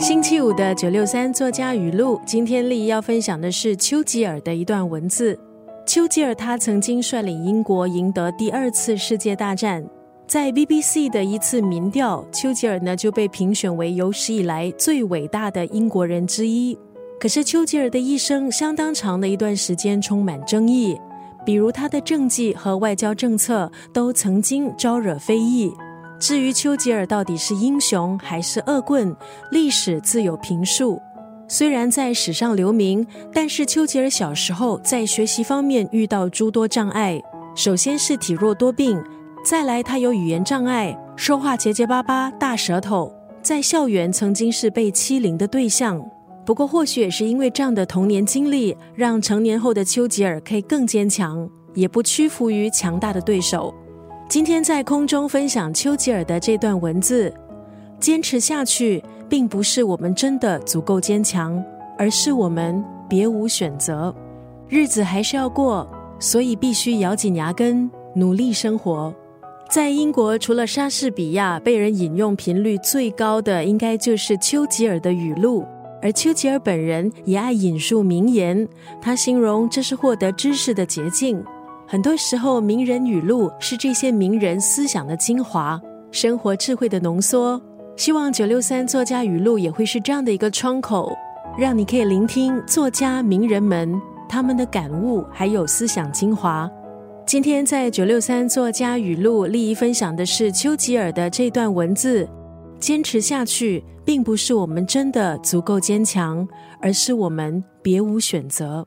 星期五的九六三作家语录，今天丽要分享的是丘吉尔的一段文字。丘吉尔他曾经率领英国赢得第二次世界大战，在 BBC 的一次民调，丘吉尔呢就被评选为有史以来最伟大的英国人之一。可是丘吉尔的一生相当长的一段时间充满争议，比如他的政绩和外交政策都曾经招惹非议。至于丘吉尔到底是英雄还是恶棍，历史自有评述。虽然在史上留名，但是丘吉尔小时候在学习方面遇到诸多障碍。首先是体弱多病，再来他有语言障碍，说话结结巴巴、大舌头，在校园曾经是被欺凌的对象。不过，或许也是因为这样的童年经历，让成年后的丘吉尔可以更坚强，也不屈服于强大的对手。今天在空中分享丘吉尔的这段文字，坚持下去，并不是我们真的足够坚强，而是我们别无选择。日子还是要过，所以必须咬紧牙根，努力生活。在英国，除了莎士比亚，被人引用频率最高的，应该就是丘吉尔的语录。而丘吉尔本人也爱引述名言，他形容这是获得知识的捷径。很多时候，名人语录是这些名人思想的精华，生活智慧的浓缩。希望九六三作家语录也会是这样的一个窗口，让你可以聆听作家名人们他们的感悟，还有思想精华。今天在九六三作家语录，利益分享的是丘吉尔的这段文字：坚持下去，并不是我们真的足够坚强，而是我们别无选择。